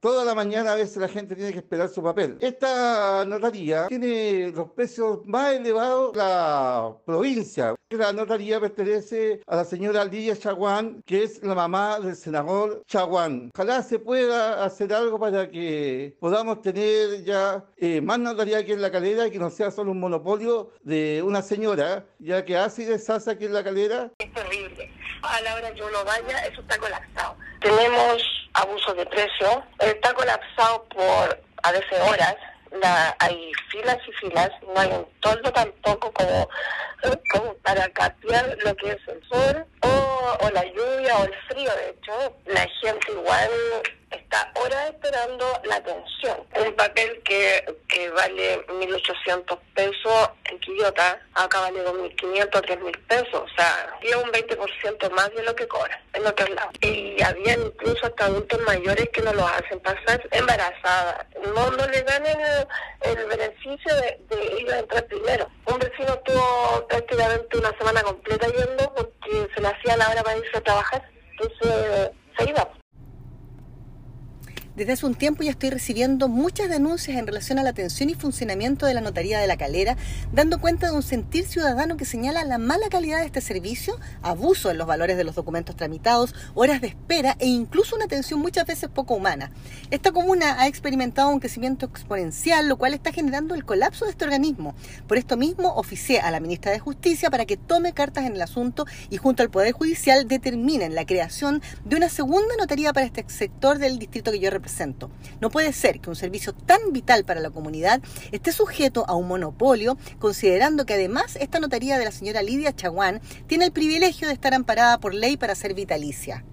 Toda la mañana a veces la gente tiene que esperar su papel. Esta notaría tiene los precios más elevados de la provincia. La notaría pertenece a la señora Lidia Chaguán, que es la mamá del senador Chaguán. Ojalá se pueda hacer algo para que podamos tener ya eh, más notaría aquí en la calera y que no sea solo un monopolio de una señora, ya que hace y deshace aquí en la calera. Es terrible. A la hora que uno vaya, eso está colapsado. Tenemos abuso de precio, está colapsado por a veces horas, la, hay filas y filas, no hay un toldo tampoco como, como para capear lo que es el sol o, o la lluvia o el frío. De hecho, la gente igual la atención. Un papel que, que vale 1.800 pesos en Quillota, acá vale 2.500, 3.000 pesos, o sea, tiene un 20% más de lo que cobra en otros lados. Y había incluso hasta adultos mayores que no lo hacen pasar embarazadas. No, no le dan el, el beneficio de, de ir a entrar primero. Un vecino estuvo prácticamente una semana completa yendo porque se le hacía la hora para irse a trabajar, entonces se iba. Desde hace un tiempo ya estoy recibiendo muchas denuncias en relación a la atención y funcionamiento de la Notaría de la Calera, dando cuenta de un sentir ciudadano que señala la mala calidad de este servicio, abuso en los valores de los documentos tramitados, horas de espera e incluso una atención muchas veces poco humana. Esta comuna ha experimentado un crecimiento exponencial, lo cual está generando el colapso de este organismo. Por esto mismo, oficié a la ministra de Justicia para que tome cartas en el asunto y junto al Poder Judicial determinen la creación de una segunda notaría para este sector del distrito que yo represento no puede ser que un servicio tan vital para la comunidad esté sujeto a un monopolio, considerando que además esta notaría de la señora Lidia Chaguán tiene el privilegio de estar amparada por ley para ser vitalicia.